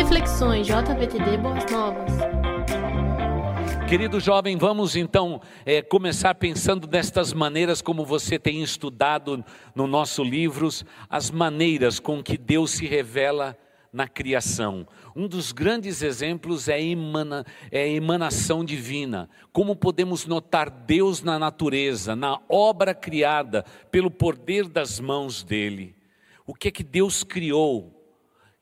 Reflexões JVTD Boas Novas. Querido jovem, vamos então é, começar pensando destas maneiras como você tem estudado no nosso livros, as maneiras com que Deus se revela na criação. Um dos grandes exemplos é emana, é a emanação divina. Como podemos notar Deus na natureza, na obra criada pelo poder das mãos dele. O que é que Deus criou?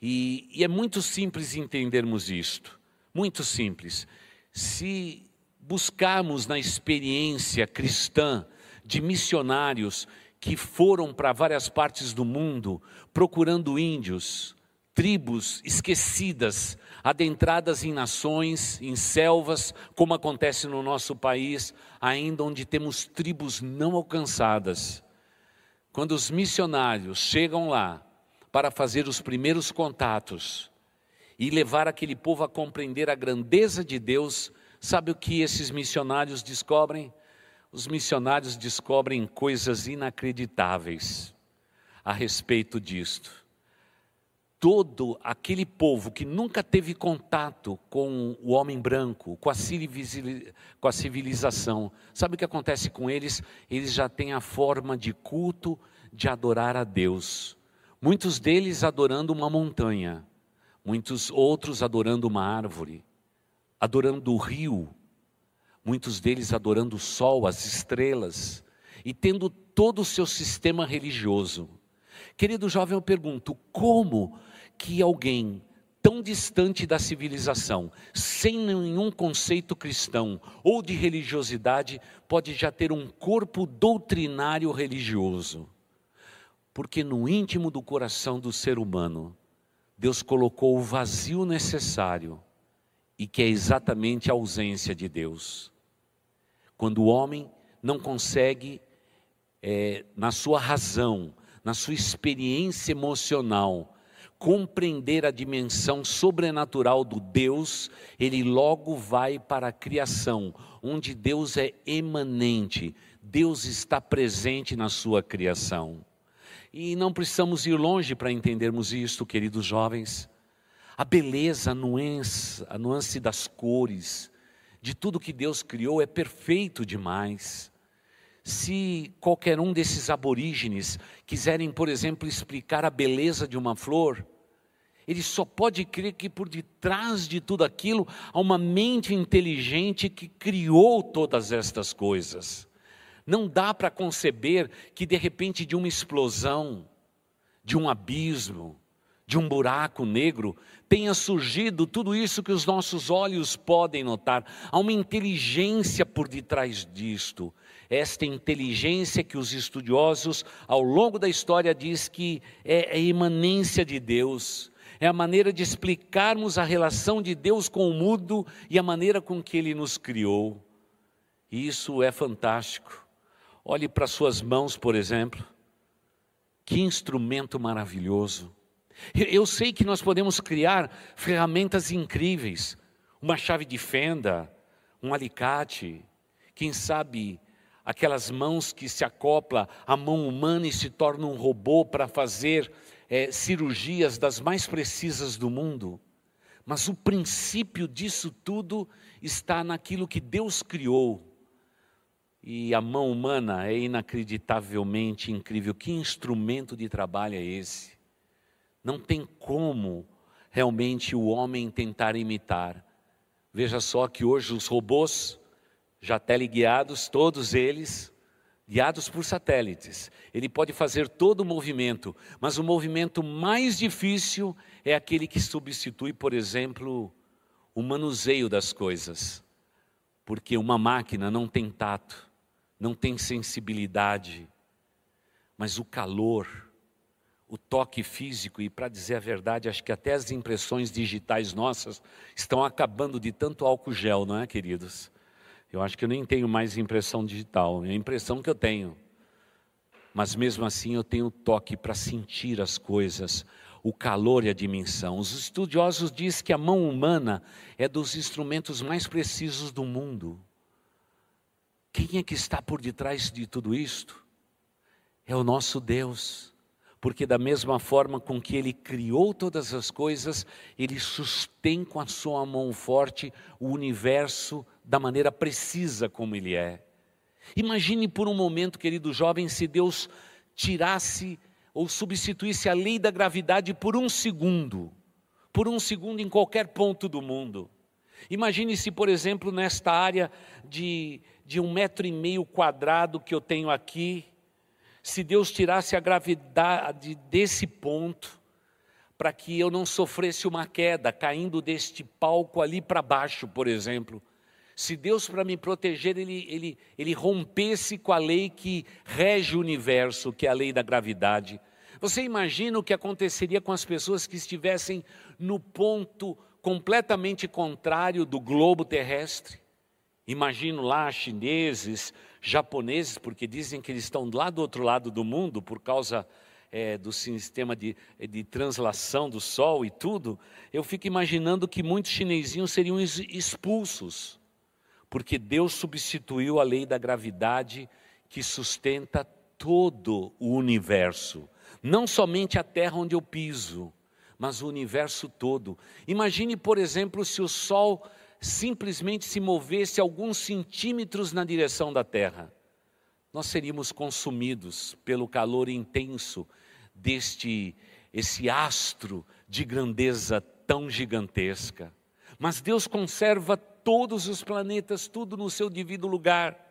E, e é muito simples entendermos isto. Muito simples. Se buscarmos na experiência cristã de missionários que foram para várias partes do mundo procurando índios, tribos esquecidas, adentradas em nações, em selvas, como acontece no nosso país, ainda onde temos tribos não alcançadas. Quando os missionários chegam lá para fazer os primeiros contatos e levar aquele povo a compreender a grandeza de Deus, sabe o que esses missionários descobrem? Os missionários descobrem coisas inacreditáveis a respeito disto todo aquele povo que nunca teve contato com o homem branco, com a, civilização, sabe o que acontece com eles? Eles já têm a forma de culto de adorar a Deus. Muitos deles adorando uma montanha, muitos outros adorando uma árvore, adorando o rio, muitos deles adorando o sol, as estrelas, e tendo todo o seu sistema religioso. Querido jovem, eu pergunto: como que alguém tão distante da civilização, sem nenhum conceito cristão ou de religiosidade, pode já ter um corpo doutrinário religioso? Porque no íntimo do coração do ser humano, Deus colocou o vazio necessário e que é exatamente a ausência de Deus. Quando o homem não consegue, é, na sua razão, na sua experiência emocional, compreender a dimensão sobrenatural do Deus, ele logo vai para a criação, onde Deus é emanente, Deus está presente na sua criação. E não precisamos ir longe para entendermos isto, queridos jovens. A beleza, a nuance, a nuance das cores, de tudo que Deus criou é perfeito demais. Se qualquer um desses aborígenes quiserem, por exemplo, explicar a beleza de uma flor, ele só pode crer que por detrás de tudo aquilo há uma mente inteligente que criou todas estas coisas. Não dá para conceber que de repente de uma explosão, de um abismo, de um buraco negro, tenha surgido tudo isso que os nossos olhos podem notar. Há uma inteligência por detrás disto. Esta inteligência que os estudiosos, ao longo da história, diz que é a imanência de Deus, é a maneira de explicarmos a relação de Deus com o mundo e a maneira com que Ele nos criou. Isso é fantástico. Olhe para suas mãos, por exemplo. Que instrumento maravilhoso. Eu sei que nós podemos criar ferramentas incríveis, uma chave de fenda, um alicate, quem sabe aquelas mãos que se acopla à mão humana e se torna um robô para fazer é, cirurgias das mais precisas do mundo. Mas o princípio disso tudo está naquilo que Deus criou. E a mão humana é inacreditavelmente incrível. Que instrumento de trabalho é esse? Não tem como realmente o homem tentar imitar. Veja só que hoje os robôs, já teleguiados, todos eles, guiados por satélites, ele pode fazer todo o movimento, mas o movimento mais difícil é aquele que substitui, por exemplo, o manuseio das coisas. Porque uma máquina não tem tato, não tem sensibilidade, mas o calor, o toque físico, e para dizer a verdade, acho que até as impressões digitais nossas estão acabando de tanto álcool gel, não é, queridos? Eu acho que eu nem tenho mais impressão digital, é a impressão que eu tenho. Mas mesmo assim eu tenho toque para sentir as coisas, o calor e a dimensão. Os estudiosos dizem que a mão humana é dos instrumentos mais precisos do mundo. Quem é que está por detrás de tudo isto? É o nosso Deus porque da mesma forma com que ele criou todas as coisas, ele sustém com a sua mão forte o universo da maneira precisa como ele é. Imagine por um momento, querido jovem, se Deus tirasse ou substituísse a lei da gravidade por um segundo, por um segundo em qualquer ponto do mundo. Imagine se, por exemplo, nesta área de, de um metro e meio quadrado que eu tenho aqui, se Deus tirasse a gravidade desse ponto, para que eu não sofresse uma queda, caindo deste palco ali para baixo, por exemplo. Se Deus, para me proteger, ele, ele, ele rompesse com a lei que rege o universo, que é a lei da gravidade. Você imagina o que aconteceria com as pessoas que estivessem no ponto completamente contrário do globo terrestre? Imagino lá chineses, japoneses, porque dizem que eles estão lá do outro lado do mundo por causa é, do sistema de, de translação do Sol e tudo. Eu fico imaginando que muitos chinesinhos seriam expulsos, porque Deus substituiu a lei da gravidade que sustenta todo o universo, não somente a terra onde eu piso, mas o universo todo. Imagine, por exemplo, se o Sol simplesmente se movesse alguns centímetros na direção da terra, nós seríamos consumidos pelo calor intenso deste esse astro de grandeza tão gigantesca. Mas Deus conserva todos os planetas, tudo no seu devido lugar.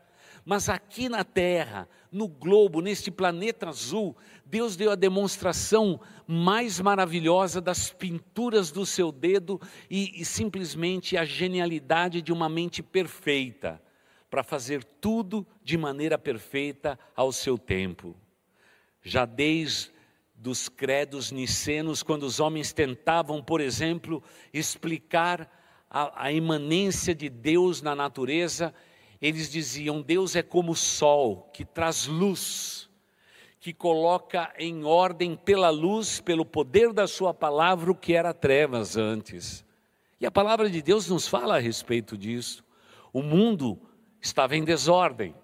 Mas aqui na Terra, no globo, neste planeta azul, Deus deu a demonstração mais maravilhosa das pinturas do seu dedo e, e simplesmente a genialidade de uma mente perfeita para fazer tudo de maneira perfeita ao seu tempo. Já desde dos credos nicenos, quando os homens tentavam, por exemplo, explicar a, a imanência de Deus na natureza, eles diziam: Deus é como o sol que traz luz, que coloca em ordem pela luz, pelo poder da Sua palavra, o que era trevas antes. E a palavra de Deus nos fala a respeito disso. O mundo estava em desordem,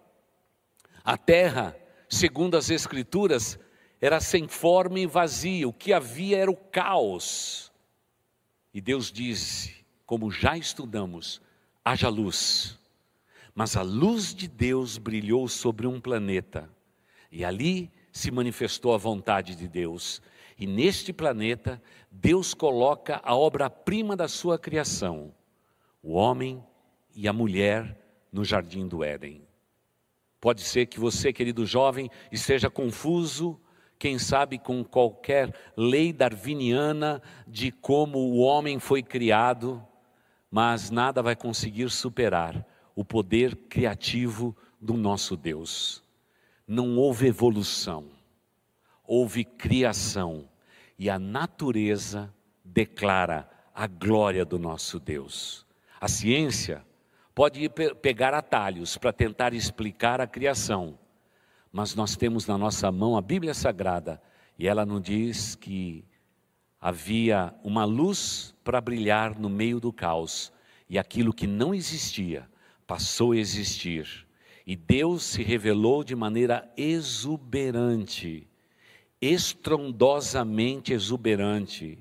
a terra, segundo as Escrituras, era sem forma e vazia, o que havia era o caos. E Deus disse, como já estudamos, haja luz. Mas a luz de Deus brilhou sobre um planeta, e ali se manifestou a vontade de Deus. E neste planeta, Deus coloca a obra-prima da sua criação, o homem e a mulher no jardim do Éden. Pode ser que você, querido jovem, esteja confuso, quem sabe com qualquer lei darwiniana de como o homem foi criado, mas nada vai conseguir superar o poder criativo do nosso Deus. Não houve evolução, houve criação, e a natureza declara a glória do nosso Deus. A ciência pode pegar atalhos para tentar explicar a criação, mas nós temos na nossa mão a Bíblia Sagrada e ela nos diz que havia uma luz para brilhar no meio do caos e aquilo que não existia passou a existir. E Deus se revelou de maneira exuberante, estrondosamente exuberante,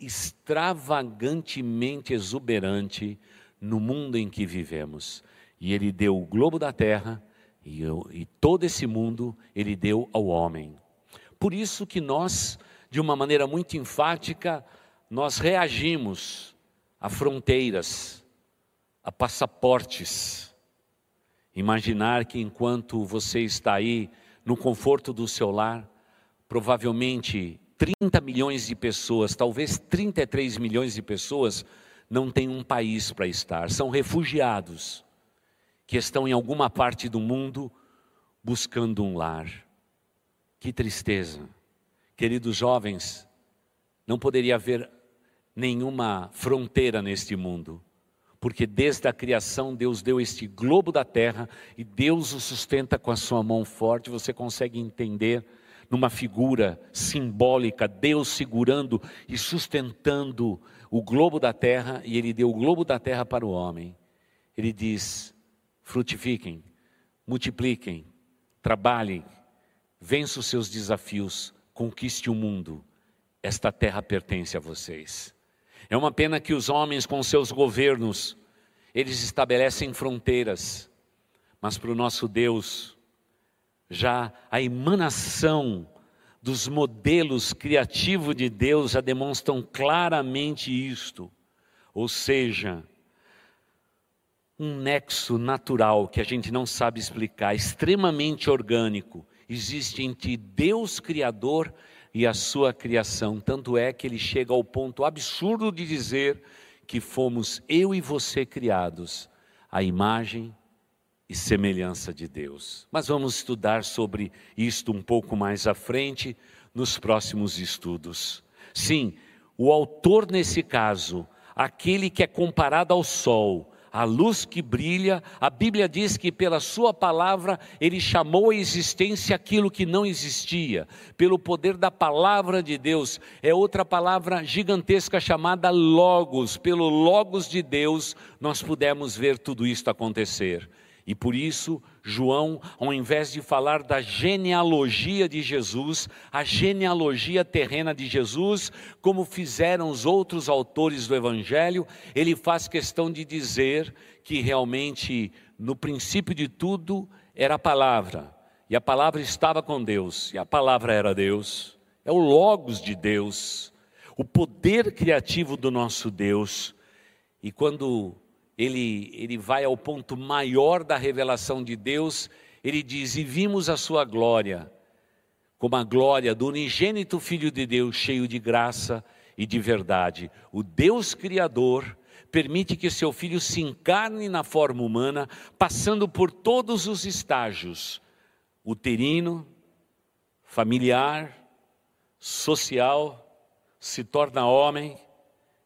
extravagantemente exuberante no mundo em que vivemos. E Ele deu o globo da terra e, e todo esse mundo Ele deu ao homem. Por isso que nós, de uma maneira muito enfática, nós reagimos a fronteiras, a passaportes. Imaginar que enquanto você está aí no conforto do seu lar, provavelmente 30 milhões de pessoas, talvez 33 milhões de pessoas, não têm um país para estar, são refugiados que estão em alguma parte do mundo buscando um lar. Que tristeza. Queridos jovens, não poderia haver nenhuma fronteira neste mundo porque desde a criação Deus deu este globo da terra e Deus o sustenta com a sua mão forte. Você consegue entender numa figura simbólica, Deus segurando e sustentando o globo da terra, e Ele deu o globo da terra para o homem. Ele diz: frutifiquem, multipliquem, trabalhem, vençam os seus desafios, conquiste o mundo, esta terra pertence a vocês. É uma pena que os homens, com seus governos, eles estabelecem fronteiras, mas para o nosso Deus, já a emanação dos modelos criativos de Deus já demonstram claramente isto. Ou seja, um nexo natural que a gente não sabe explicar, extremamente orgânico, existe entre Deus Criador e a sua criação. Tanto é que ele chega ao ponto absurdo de dizer que fomos eu e você criados à imagem e semelhança de Deus. Mas vamos estudar sobre isto um pouco mais à frente nos próximos estudos. Sim, o autor nesse caso, aquele que é comparado ao sol, a luz que brilha, a Bíblia diz que pela Sua palavra Ele chamou à existência aquilo que não existia, pelo poder da palavra de Deus, é outra palavra gigantesca chamada Logos, pelo Logos de Deus nós pudemos ver tudo isto acontecer. E por isso, João, ao invés de falar da genealogia de Jesus, a genealogia terrena de Jesus, como fizeram os outros autores do Evangelho, ele faz questão de dizer que realmente, no princípio de tudo, era a palavra, e a palavra estava com Deus, e a palavra era Deus, é o Logos de Deus, o poder criativo do nosso Deus. E quando ele, ele vai ao ponto maior da revelação de Deus, ele diz: E vimos a sua glória, como a glória do unigênito Filho de Deus, cheio de graça e de verdade. O Deus Criador permite que seu filho se encarne na forma humana, passando por todos os estágios: uterino, familiar, social, se torna homem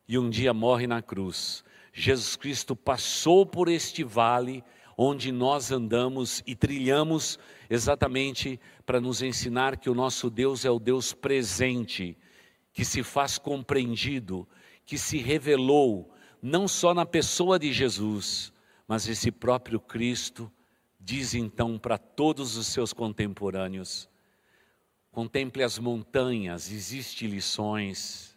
e um dia morre na cruz Jesus Cristo passou por este vale onde nós andamos e trilhamos exatamente para nos ensinar que o nosso Deus é o Deus presente, que se faz compreendido, que se revelou não só na pessoa de Jesus, mas esse próprio Cristo diz então para todos os seus contemporâneos: contemple as montanhas, existem lições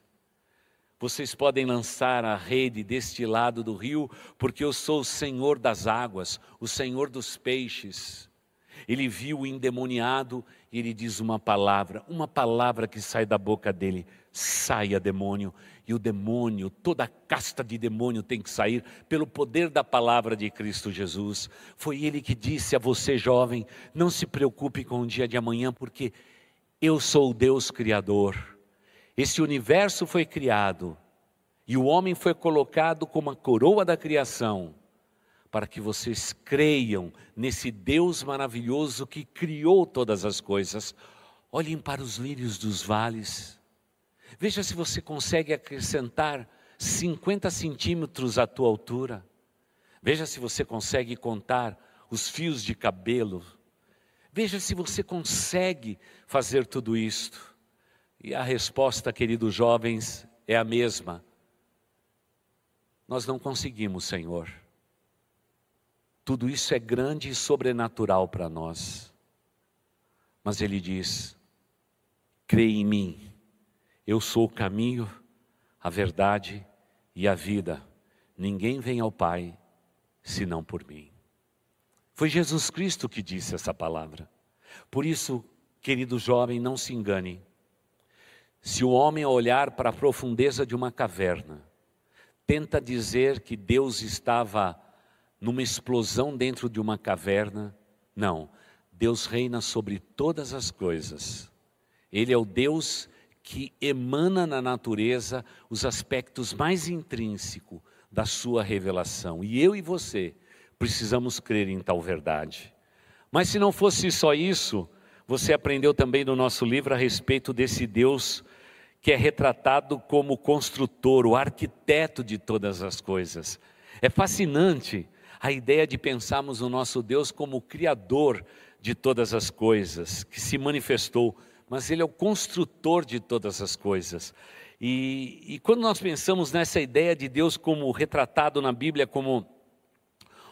vocês podem lançar a rede deste lado do rio, porque eu sou o Senhor das águas, o Senhor dos peixes. Ele viu o endemoniado e ele diz uma palavra, uma palavra que sai da boca dele: saia demônio. E o demônio, toda a casta de demônio tem que sair pelo poder da palavra de Cristo Jesus. Foi ele que disse a você, jovem: não se preocupe com o dia de amanhã, porque eu sou o Deus Criador. Esse universo foi criado e o homem foi colocado como a coroa da criação, para que vocês creiam nesse Deus maravilhoso que criou todas as coisas. Olhem para os lírios dos vales. Veja se você consegue acrescentar 50 centímetros à tua altura. Veja se você consegue contar os fios de cabelo. Veja se você consegue fazer tudo isto. E a resposta, queridos jovens, é a mesma. Nós não conseguimos, Senhor. Tudo isso é grande e sobrenatural para nós. Mas Ele diz: crê em mim, eu sou o caminho, a verdade e a vida. Ninguém vem ao Pai senão por mim. Foi Jesus Cristo que disse essa palavra. Por isso, querido jovem, não se engane. Se o homem olhar para a profundeza de uma caverna, tenta dizer que Deus estava numa explosão dentro de uma caverna, não. Deus reina sobre todas as coisas. Ele é o Deus que emana na natureza os aspectos mais intrínsecos da sua revelação. E eu e você precisamos crer em tal verdade. Mas se não fosse só isso, você aprendeu também no nosso livro a respeito desse Deus que é retratado como construtor, o arquiteto de todas as coisas. É fascinante a ideia de pensarmos o nosso Deus como o criador de todas as coisas, que se manifestou, mas Ele é o construtor de todas as coisas. E, e quando nós pensamos nessa ideia de Deus como retratado na Bíblia como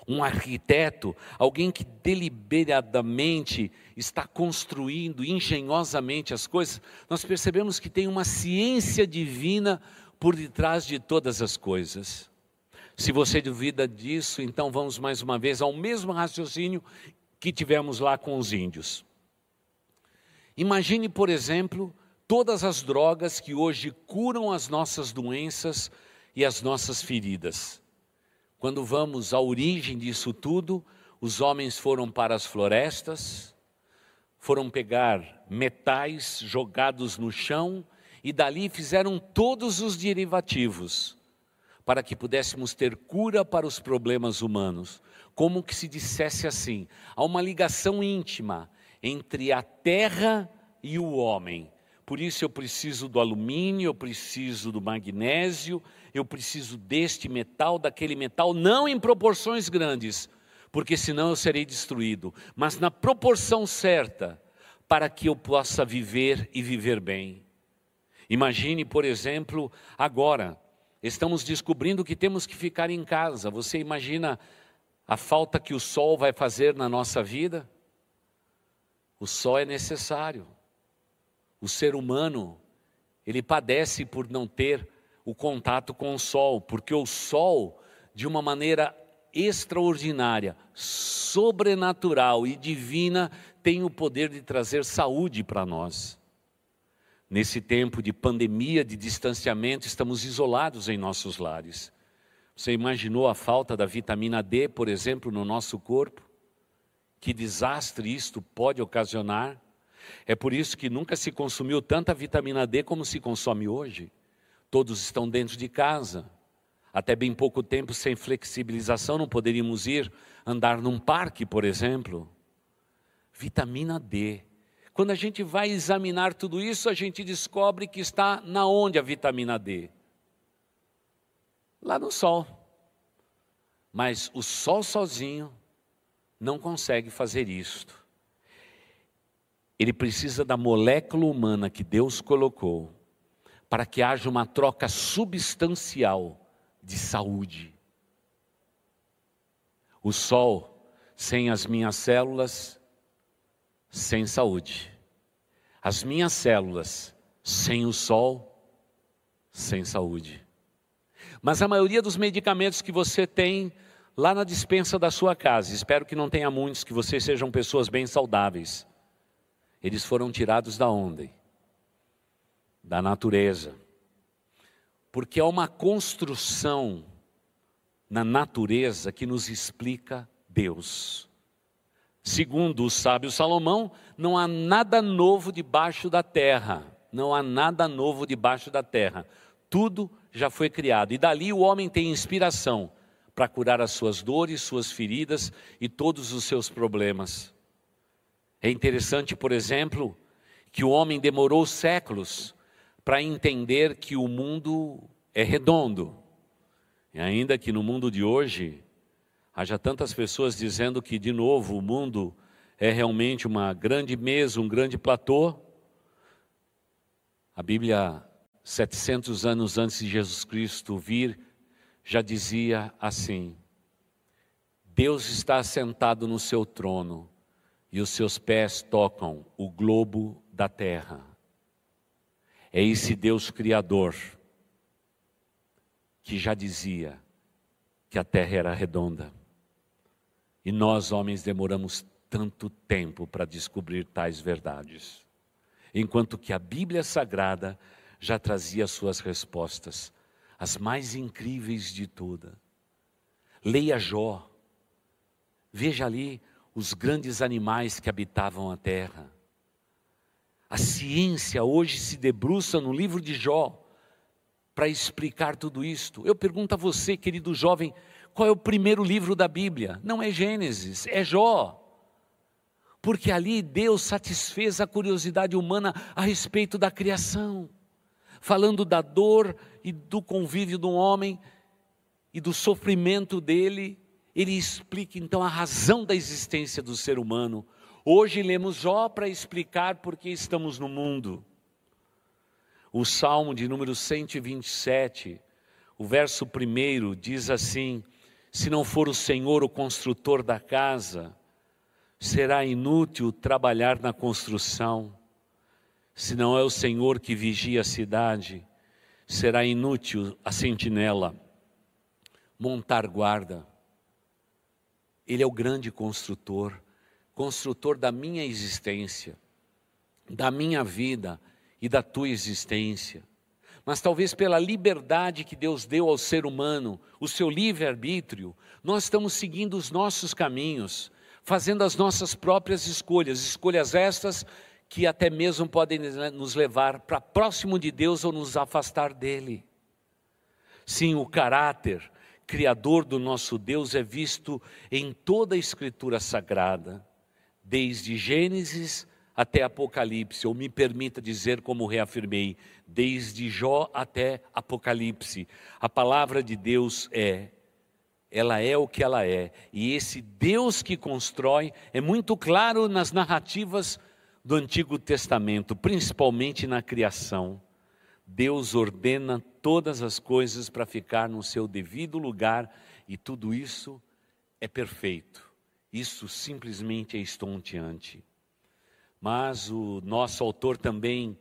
um arquiteto, alguém que deliberadamente está construindo engenhosamente as coisas, nós percebemos que tem uma ciência divina por detrás de todas as coisas. Se você duvida disso, então vamos mais uma vez ao mesmo raciocínio que tivemos lá com os índios. Imagine, por exemplo, todas as drogas que hoje curam as nossas doenças e as nossas feridas. Quando vamos à origem disso tudo, os homens foram para as florestas, foram pegar metais jogados no chão e dali fizeram todos os derivativos para que pudéssemos ter cura para os problemas humanos. Como que se dissesse assim: há uma ligação íntima entre a terra e o homem. Por isso eu preciso do alumínio, eu preciso do magnésio, eu preciso deste metal, daquele metal, não em proporções grandes, porque senão eu serei destruído, mas na proporção certa, para que eu possa viver e viver bem. Imagine, por exemplo, agora, estamos descobrindo que temos que ficar em casa. Você imagina a falta que o sol vai fazer na nossa vida? O sol é necessário. O ser humano, ele padece por não ter o contato com o sol, porque o sol, de uma maneira extraordinária, sobrenatural e divina, tem o poder de trazer saúde para nós. Nesse tempo de pandemia, de distanciamento, estamos isolados em nossos lares. Você imaginou a falta da vitamina D, por exemplo, no nosso corpo? Que desastre isto pode ocasionar? É por isso que nunca se consumiu tanta vitamina D como se consome hoje. Todos estão dentro de casa. Até bem pouco tempo, sem flexibilização, não poderíamos ir andar num parque, por exemplo. Vitamina D. Quando a gente vai examinar tudo isso, a gente descobre que está na onde a vitamina D? Lá no sol. Mas o sol sozinho não consegue fazer isto. Ele precisa da molécula humana que Deus colocou para que haja uma troca substancial de saúde. O sol, sem as minhas células, sem saúde. As minhas células, sem o sol, sem saúde. Mas a maioria dos medicamentos que você tem lá na dispensa da sua casa, espero que não tenha muitos, que vocês sejam pessoas bem saudáveis eles foram tirados da onde? Da natureza. Porque há uma construção na natureza que nos explica Deus. Segundo o sábio Salomão, não há nada novo debaixo da terra. Não há nada novo debaixo da terra. Tudo já foi criado. E dali o homem tem inspiração para curar as suas dores, suas feridas e todos os seus problemas. É interessante, por exemplo, que o homem demorou séculos para entender que o mundo é redondo. E ainda que no mundo de hoje haja tantas pessoas dizendo que, de novo, o mundo é realmente uma grande mesa, um grande platô, a Bíblia, 700 anos antes de Jesus Cristo vir, já dizia assim: Deus está sentado no seu trono e os seus pés tocam o globo da terra. É esse Deus Criador que já dizia que a terra era redonda. E nós, homens, demoramos tanto tempo para descobrir tais verdades, enquanto que a Bíblia Sagrada já trazia suas respostas, as mais incríveis de todas. Leia Jó, veja ali os grandes animais que habitavam a terra. A ciência hoje se debruça no livro de Jó para explicar tudo isto. Eu pergunto a você, querido jovem, qual é o primeiro livro da Bíblia? Não é Gênesis, é Jó. Porque ali Deus satisfez a curiosidade humana a respeito da criação, falando da dor e do convívio do homem e do sofrimento dele ele explica então a razão da existência do ser humano. Hoje lemos Jó para explicar por que estamos no mundo. O Salmo de número 127, o verso primeiro diz assim: Se não for o Senhor o construtor da casa, será inútil trabalhar na construção. Se não é o Senhor que vigia a cidade, será inútil a sentinela montar guarda. Ele é o grande construtor, construtor da minha existência, da minha vida e da tua existência. Mas talvez pela liberdade que Deus deu ao ser humano, o seu livre-arbítrio, nós estamos seguindo os nossos caminhos, fazendo as nossas próprias escolhas, escolhas estas que até mesmo podem nos levar para próximo de Deus ou nos afastar dele. Sim, o caráter criador do nosso Deus é visto em toda a Escritura Sagrada, desde Gênesis até Apocalipse, ou me permita dizer, como reafirmei, desde Jó até Apocalipse. A palavra de Deus é, ela é o que ela é, e esse Deus que constrói é muito claro nas narrativas do Antigo Testamento, principalmente na criação. Deus ordena todas as coisas para ficar no seu devido lugar e tudo isso é perfeito. Isso simplesmente é estonteante. Mas o nosso autor também,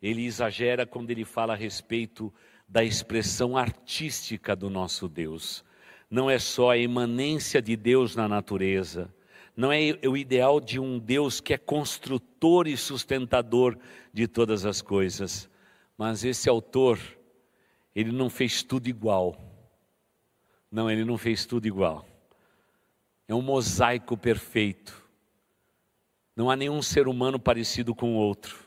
ele exagera quando ele fala a respeito da expressão artística do nosso Deus. Não é só a emanência de Deus na natureza, não é o ideal de um Deus que é construtor e sustentador de todas as coisas, mas esse autor, ele não fez tudo igual. Não, ele não fez tudo igual. É um mosaico perfeito. Não há nenhum ser humano parecido com o outro.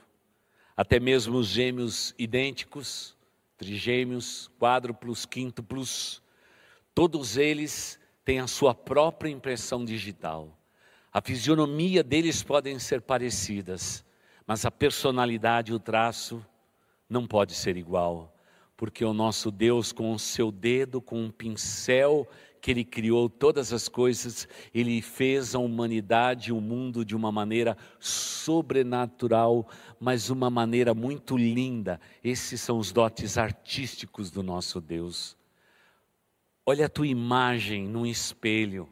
Até mesmo os gêmeos idênticos, trigêmeos, quádruplos, quíntuplos, todos eles têm a sua própria impressão digital. A fisionomia deles podem ser parecidas, mas a personalidade, o traço, não pode ser igual, porque o nosso Deus, com o seu dedo, com um pincel que ele criou todas as coisas, ele fez a humanidade, o mundo de uma maneira sobrenatural, mas uma maneira muito linda. Esses são os dotes artísticos do nosso Deus. Olha a tua imagem num espelho.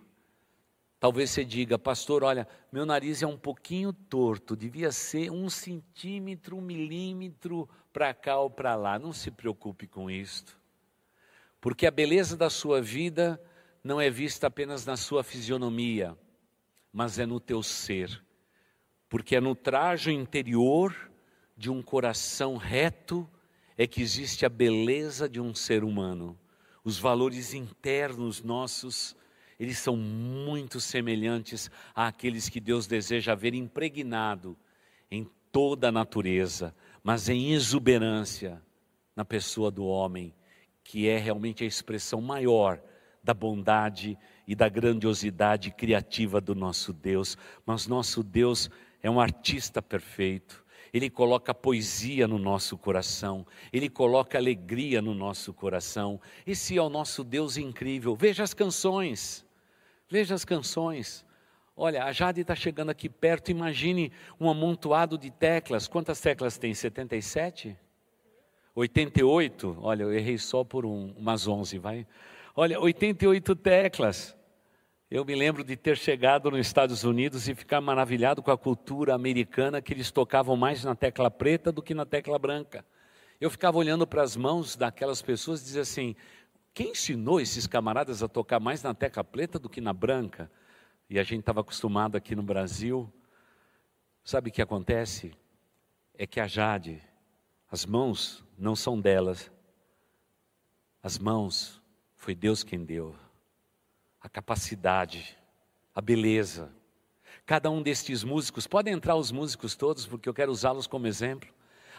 Talvez você diga, pastor, olha, meu nariz é um pouquinho torto, devia ser um centímetro, um milímetro para cá ou para lá. Não se preocupe com isto, porque a beleza da sua vida não é vista apenas na sua fisionomia, mas é no teu ser, porque é no traje interior de um coração reto é que existe a beleza de um ser humano. Os valores internos nossos eles são muito semelhantes àqueles que Deus deseja ver impregnado em toda a natureza, mas em exuberância na pessoa do homem, que é realmente a expressão maior da bondade e da grandiosidade criativa do nosso Deus. Mas nosso Deus é um artista perfeito. Ele coloca poesia no nosso coração, Ele coloca alegria no nosso coração. Esse é o nosso Deus incrível. Veja as canções. Veja as canções. Olha, a Jade está chegando aqui perto, imagine um amontoado de teclas. Quantas teclas tem? 77? 88? Olha, eu errei só por um, umas 11, vai. Olha, 88 teclas. Eu me lembro de ter chegado nos Estados Unidos e ficar maravilhado com a cultura americana, que eles tocavam mais na tecla preta do que na tecla branca. Eu ficava olhando para as mãos daquelas pessoas e dizia assim: quem ensinou esses camaradas a tocar mais na tecla preta do que na branca? E a gente estava acostumado aqui no Brasil. Sabe o que acontece? É que a Jade, as mãos não são delas. As mãos foi Deus quem deu. A capacidade, a beleza. Cada um destes músicos, podem entrar os músicos todos, porque eu quero usá-los como exemplo.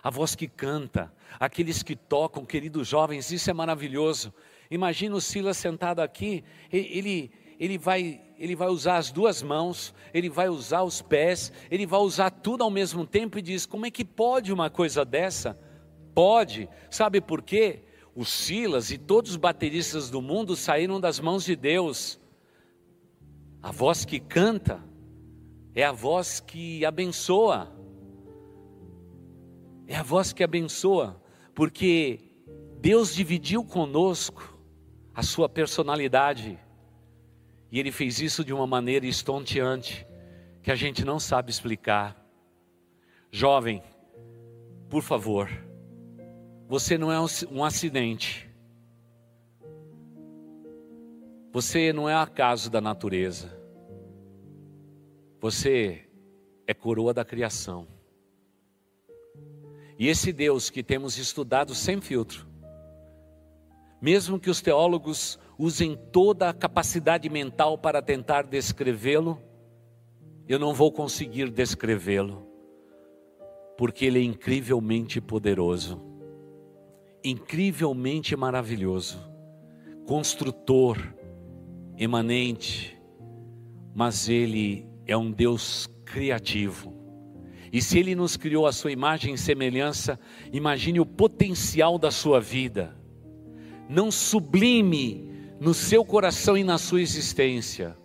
A voz que canta, aqueles que tocam, queridos jovens, isso é maravilhoso. Imagina o Silas sentado aqui, ele, ele, vai, ele vai usar as duas mãos, ele vai usar os pés, ele vai usar tudo ao mesmo tempo e diz: como é que pode uma coisa dessa? Pode, sabe por quê? O Silas e todos os bateristas do mundo saíram das mãos de Deus. A voz que canta é a voz que abençoa. É a voz que abençoa, porque Deus dividiu conosco a sua personalidade. E ele fez isso de uma maneira estonteante, que a gente não sabe explicar. Jovem, por favor, você não é um acidente. Você não é acaso da natureza. Você é coroa da criação. E esse Deus que temos estudado sem filtro, mesmo que os teólogos usem toda a capacidade mental para tentar descrevê-lo, eu não vou conseguir descrevê-lo, porque ele é incrivelmente poderoso, incrivelmente maravilhoso, construtor, emanente, mas ele é um Deus criativo. E se ele nos criou a sua imagem e semelhança, imagine o potencial da sua vida. Não sublime no seu coração e na sua existência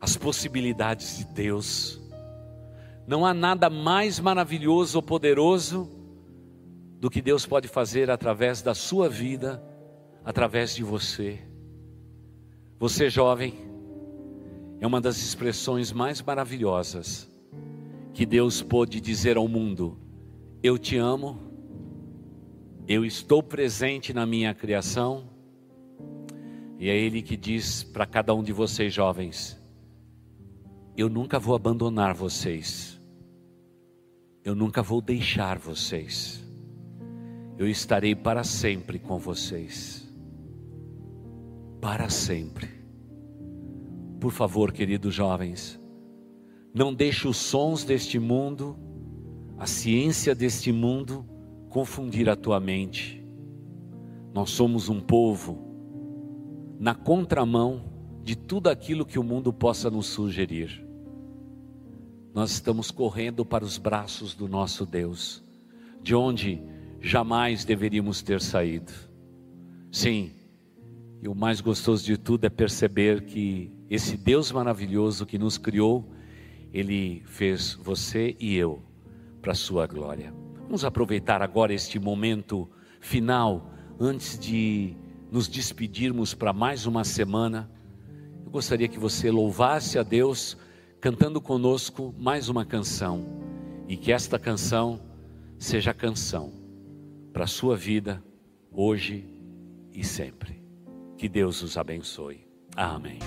as possibilidades de Deus. Não há nada mais maravilhoso ou poderoso do que Deus pode fazer através da sua vida, através de você. Você, jovem, é uma das expressões mais maravilhosas que Deus pôde dizer ao mundo: Eu te amo, eu estou presente na minha criação. E é Ele que diz para cada um de vocês, jovens: Eu nunca vou abandonar vocês, eu nunca vou deixar vocês, eu estarei para sempre com vocês para sempre. Por favor, queridos jovens, não deixe os sons deste mundo, a ciência deste mundo confundir a tua mente. Nós somos um povo na contramão de tudo aquilo que o mundo possa nos sugerir. Nós estamos correndo para os braços do nosso Deus, de onde jamais deveríamos ter saído. Sim, e o mais gostoso de tudo é perceber que esse Deus maravilhoso que nos criou, Ele fez você e eu para a sua glória. Vamos aproveitar agora este momento final, antes de nos despedirmos para mais uma semana. Eu gostaria que você louvasse a Deus cantando conosco mais uma canção e que esta canção seja a canção para a sua vida hoje e sempre. Que Deus os abençoe. Amém.